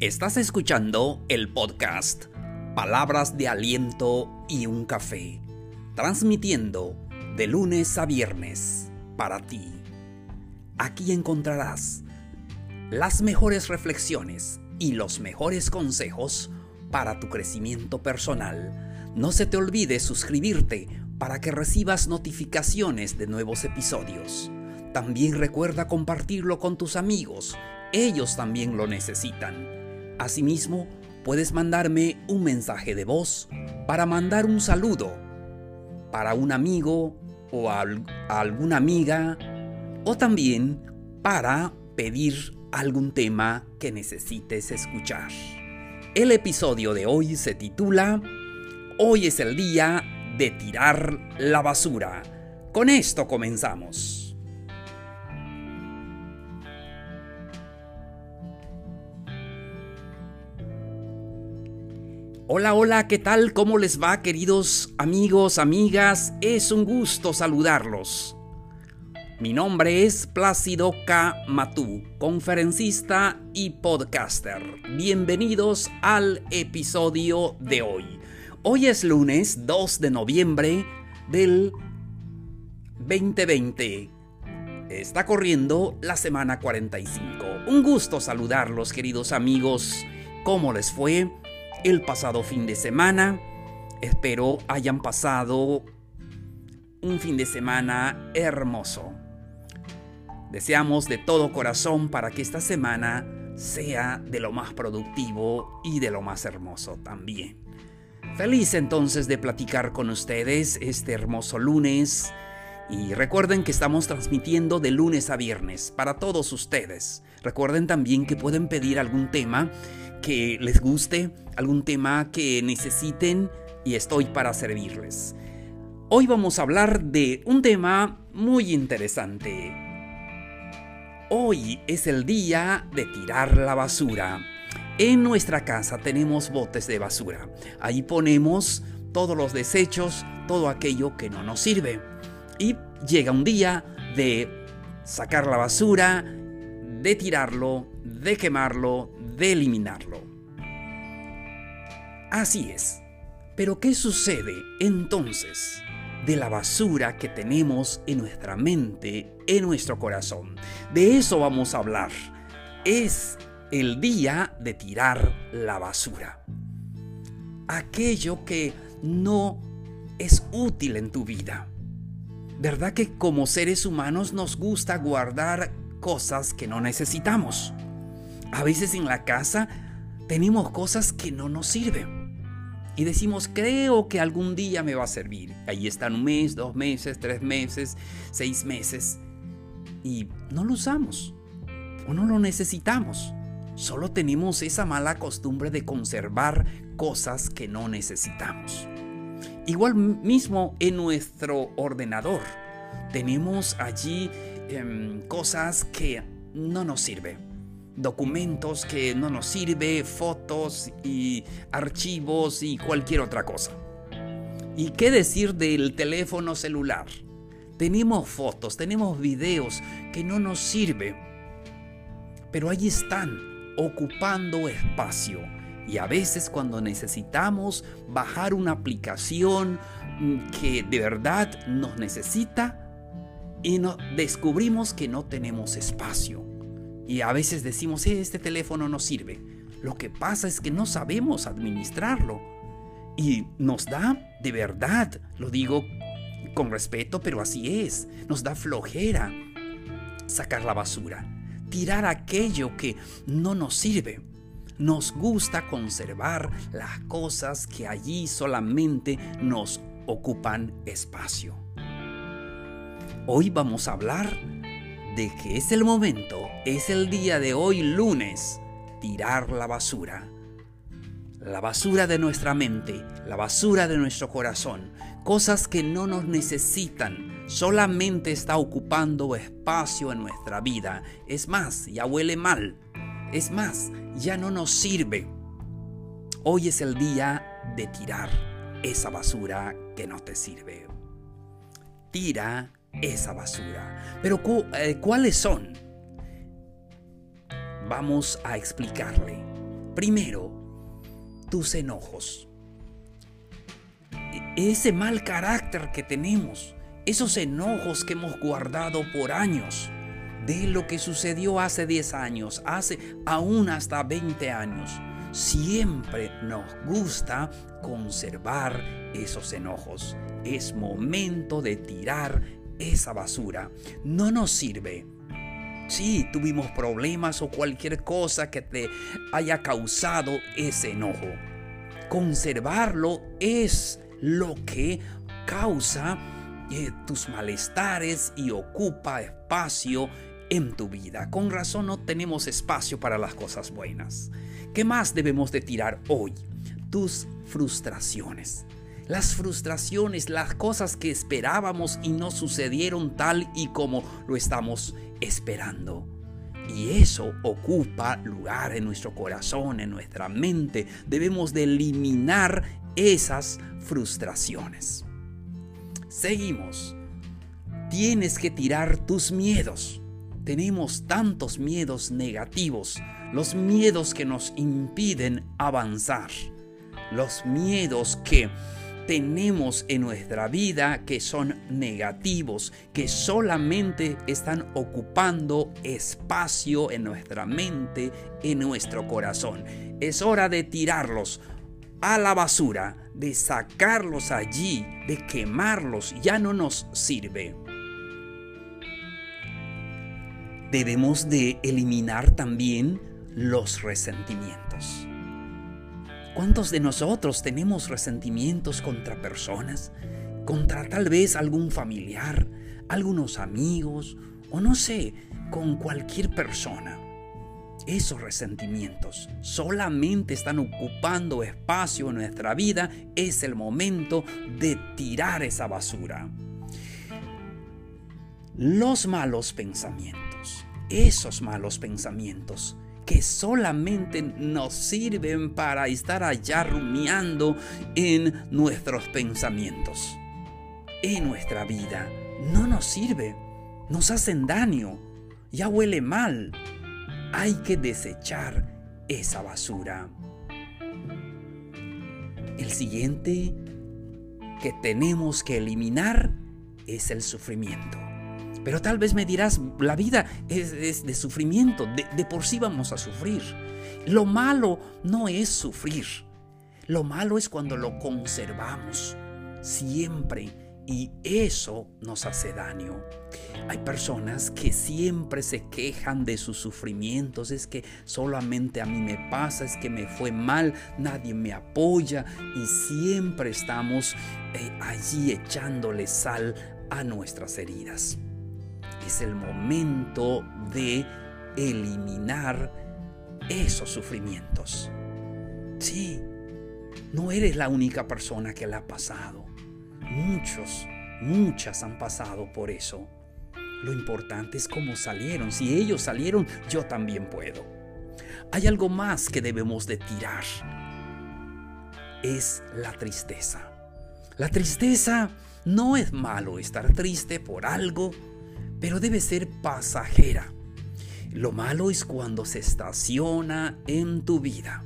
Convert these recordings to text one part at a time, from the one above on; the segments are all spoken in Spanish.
Estás escuchando el podcast Palabras de Aliento y un Café, transmitiendo de lunes a viernes para ti. Aquí encontrarás las mejores reflexiones y los mejores consejos para tu crecimiento personal. No se te olvide suscribirte para que recibas notificaciones de nuevos episodios. También recuerda compartirlo con tus amigos, ellos también lo necesitan. Asimismo, puedes mandarme un mensaje de voz para mandar un saludo para un amigo o alguna amiga o también para pedir algún tema que necesites escuchar. El episodio de hoy se titula Hoy es el día de tirar la basura. Con esto comenzamos. Hola, hola, ¿qué tal? ¿Cómo les va, queridos amigos, amigas? Es un gusto saludarlos. Mi nombre es Plácido K. Matú, conferencista y podcaster. Bienvenidos al episodio de hoy. Hoy es lunes 2 de noviembre del 2020. Está corriendo la semana 45. Un gusto saludarlos, queridos amigos. ¿Cómo les fue? El pasado fin de semana. Espero hayan pasado un fin de semana hermoso. Deseamos de todo corazón para que esta semana sea de lo más productivo y de lo más hermoso también. Feliz entonces de platicar con ustedes este hermoso lunes y recuerden que estamos transmitiendo de lunes a viernes para todos ustedes. Recuerden también que pueden pedir algún tema que les guste, algún tema que necesiten y estoy para servirles. Hoy vamos a hablar de un tema muy interesante. Hoy es el día de tirar la basura. En nuestra casa tenemos botes de basura. Ahí ponemos todos los desechos, todo aquello que no nos sirve. Y llega un día de sacar la basura, de tirarlo, de quemarlo, de eliminarlo. Así es. Pero ¿qué sucede entonces de la basura que tenemos en nuestra mente, en nuestro corazón? De eso vamos a hablar. Es el día de tirar la basura. Aquello que no es útil en tu vida. ¿Verdad que como seres humanos nos gusta guardar cosas que no necesitamos? A veces en la casa tenemos cosas que no nos sirven. Y decimos, creo que algún día me va a servir. Ahí están un mes, dos meses, tres meses, seis meses. Y no lo usamos. O no lo necesitamos. Solo tenemos esa mala costumbre de conservar cosas que no necesitamos. Igual mismo en nuestro ordenador. Tenemos allí em, cosas que no nos sirven documentos que no nos sirve, fotos y archivos y cualquier otra cosa. ¿Y qué decir del teléfono celular? Tenemos fotos, tenemos videos que no nos sirven, pero ahí están, ocupando espacio. Y a veces cuando necesitamos bajar una aplicación que de verdad nos necesita, y no, descubrimos que no tenemos espacio. Y a veces decimos, eh, este teléfono no sirve. Lo que pasa es que no sabemos administrarlo. Y nos da, de verdad, lo digo con respeto, pero así es, nos da flojera sacar la basura, tirar aquello que no nos sirve. Nos gusta conservar las cosas que allí solamente nos ocupan espacio. Hoy vamos a hablar de que es el momento, es el día de hoy lunes, tirar la basura. La basura de nuestra mente, la basura de nuestro corazón, cosas que no nos necesitan, solamente está ocupando espacio en nuestra vida. Es más, ya huele mal. Es más, ya no nos sirve. Hoy es el día de tirar esa basura que no te sirve. Tira esa basura. Pero eh, ¿cuáles son? Vamos a explicarle. Primero, tus enojos. E-, ese mal carácter que tenemos, esos enojos que hemos guardado por años, de lo que sucedió hace 10 años, hace aún hasta 20 años. Siempre nos gusta conservar esos enojos. Es momento de tirar esa basura. No nos sirve. Si tuvimos problemas o cualquier cosa que te haya causado ese enojo. Conservarlo es lo que causa eh, tus malestares y ocupa espacio en tu vida. Con razón no tenemos espacio para las cosas buenas. ¿Qué más debemos de tirar hoy? Tus frustraciones. Las frustraciones, las cosas que esperábamos y no sucedieron tal y como lo estamos esperando. Y eso ocupa lugar en nuestro corazón, en nuestra mente. Debemos de eliminar esas frustraciones. Seguimos. Tienes que tirar tus miedos. Tenemos tantos miedos negativos, los miedos que nos impiden avanzar, los miedos que tenemos en nuestra vida que son negativos, que solamente están ocupando espacio en nuestra mente, en nuestro corazón. Es hora de tirarlos a la basura, de sacarlos allí, de quemarlos, ya no nos sirve. Debemos de eliminar también los resentimientos. ¿Cuántos de nosotros tenemos resentimientos contra personas? Contra tal vez algún familiar, algunos amigos o no sé, con cualquier persona. Esos resentimientos solamente están ocupando espacio en nuestra vida. Es el momento de tirar esa basura. Los malos pensamientos, esos malos pensamientos que solamente nos sirven para estar allá rumiando en nuestros pensamientos, en nuestra vida. No nos sirve, nos hacen daño, ya huele mal. Hay que desechar esa basura. El siguiente que tenemos que eliminar es el sufrimiento. Pero tal vez me dirás, la vida es, de sufrimiento, de, por sí vamos a sufrir. Lo malo no es sufrir, lo malo es cuando lo conservamos siempre y eso nos hace daño. Hay personas que siempre se quejan de sus sufrimientos, es que solamente a mí me pasa, es que me fue mal, nadie me apoya y siempre estamos eh, allí echándole sal a nuestras heridas es el momento de eliminar esos sufrimientos. Sí, no eres la única persona que le ha pasado. Muchos, muchas han pasado por eso. Lo importante es cómo salieron. Si ellos salieron, yo también puedo. Hay algo más que debemos de tirar. Es la tristeza. La tristeza no es malo estar triste por algo pero debe ser pasajera. Lo malo es cuando se estaciona en tu vida.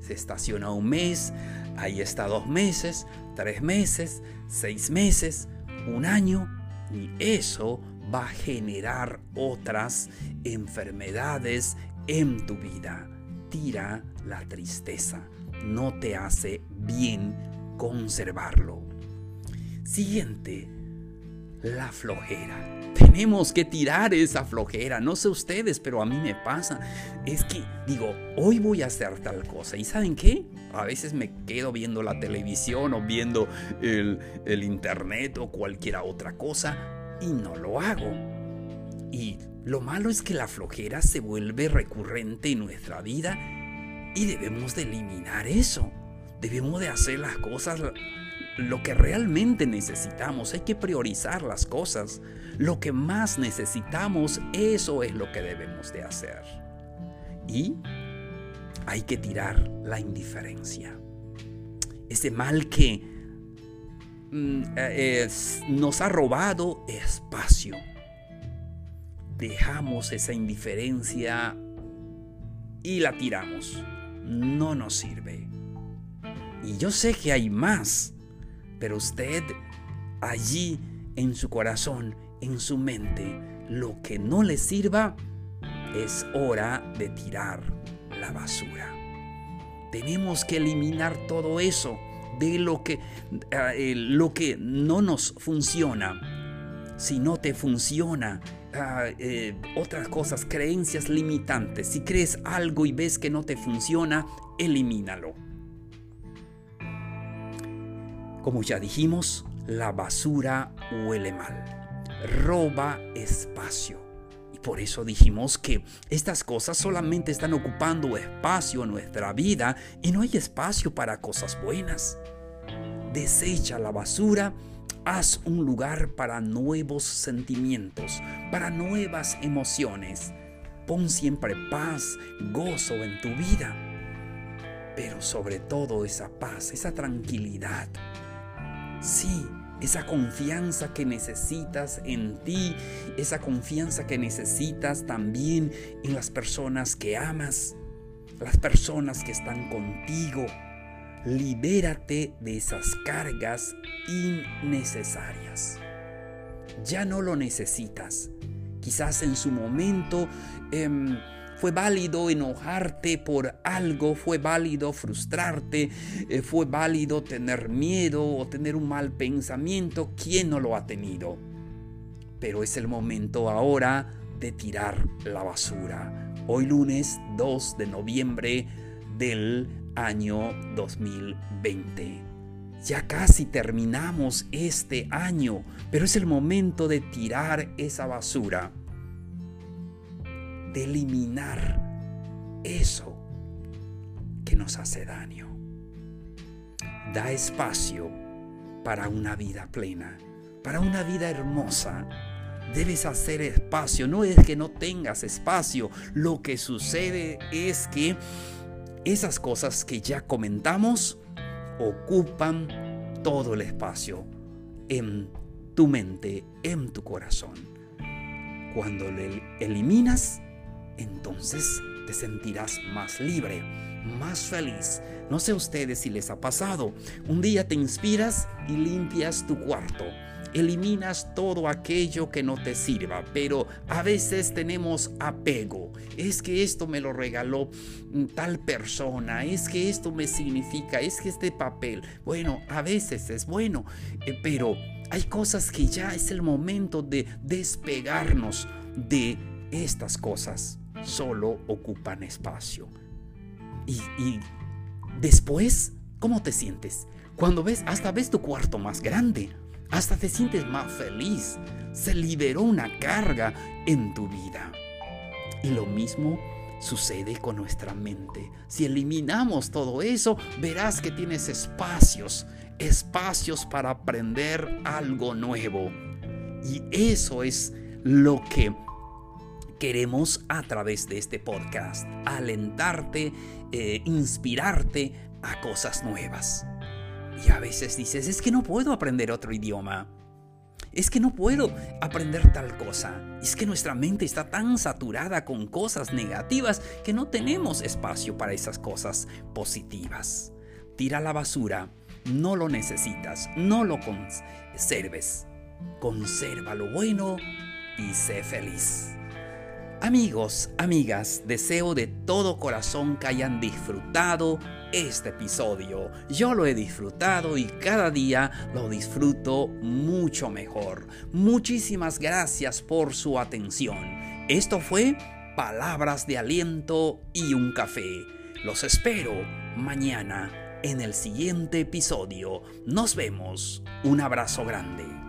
Se estaciona un mes, ahí está dos meses, tres meses, seis meses, un año, y eso va a generar otras enfermedades en tu vida. Tira la tristeza, no te hace bien conservarlo. Siguiente, la flojera tenemos que tirar esa flojera. No sé ustedes, pero a mí me pasa. Es que digo, hoy voy a hacer tal cosa. ¿Y saben qué? A veces me quedo viendo la televisión o viendo el, el internet o cualquier otra cosa y no lo hago. Y lo malo es que la flojera se vuelve recurrente en nuestra vida y debemos de eliminar eso. Debemos de hacer las cosas lo que realmente necesitamos. Hay que priorizar las cosas. Lo que más necesitamos, eso es lo que debemos de hacer. Y hay que tirar la indiferencia. Ese mal que mm, nos ha robado espacio. Dejamos esa indiferencia y la tiramos. no nos sirve. Y yo sé que hay más, pero usted allí en su corazón, en su mente, lo que no le sirva, es hora de tirar la basura. Tenemos que eliminar todo eso de lo que, eh, lo que no nos funciona. Si no te funciona, ah, eh, otras cosas, creencias limitantes. Si crees algo y ves que no te funciona, elimínalo. Como ya dijimos, la basura huele mal, roba espacio. Y por eso dijimos que estas cosas solamente están ocupando espacio en nuestra vida y no hay espacio para cosas buenas. Desecha la basura, haz un lugar para nuevos sentimientos, para nuevas emociones. Pon siempre paz, gozo en tu vida. Pero sobre todo esa paz, esa tranquilidad Sí, esa confianza que necesitas en ti, esa confianza que necesitas también en las personas que amas, las personas que están contigo. Libérate de esas cargas innecesarias. Ya no lo necesitas. Quizás en su momento... Em, fue válido enojarte por algo, fue válido frustrarte, eh, fue válido tener miedo o tener un mal pensamiento. ¿Quién no lo ha tenido? Pero es el momento ahora de tirar la basura. Hoy lunes 2 de noviembre del año 2020. Ya casi terminamos este año, pero es el momento de tirar esa basura de eliminar eso que nos hace daño. Da espacio para una vida plena, para una vida hermosa. Debes hacer espacio, no es que no tengas espacio, lo que sucede es que esas cosas que ya comentamos ocupan todo el espacio en tu mente, en tu corazón. Cuando le eliminas, entonces te sentirás más libre, más feliz. No sé ustedes si les ha pasado. Un día te inspiras y limpias tu cuarto. Eliminas todo aquello que no te sirva, pero a veces tenemos apego. Es que esto me lo regaló tal persona, es que esto me significa, es que este papel, bueno, a veces es bueno, eh, pero hay cosas que ya es el momento de despegarnos de estas cosas solo ocupan espacio. Y, después, ¿cómo te sientes? Cuando ves, hasta ves tu cuarto más grande, hasta te sientes más feliz. Se liberó una carga en tu vida. Y lo mismo sucede con nuestra mente. Si eliminamos todo eso, verás que tienes espacios, espacios para aprender algo nuevo. Y eso es lo que queremos a través de este podcast alentarte, eh, inspirarte a cosas nuevas. Y a veces dices, es que no puedo aprender otro idioma. Es que no puedo aprender tal cosa. Es que nuestra mente está tan saturada con cosas negativas que no tenemos espacio para esas cosas positivas. Tira la basura, no lo necesitas, no lo conserves. Conserva lo bueno y sé feliz. Amigos, amigas, deseo de todo corazón que hayan disfrutado este episodio. Yo lo he disfrutado y cada día lo disfruto mucho mejor. Muchísimas gracias por su atención. Esto fue Palabras de Aliento y un Café. Los espero mañana en el siguiente episodio. Nos vemos. Un abrazo grande.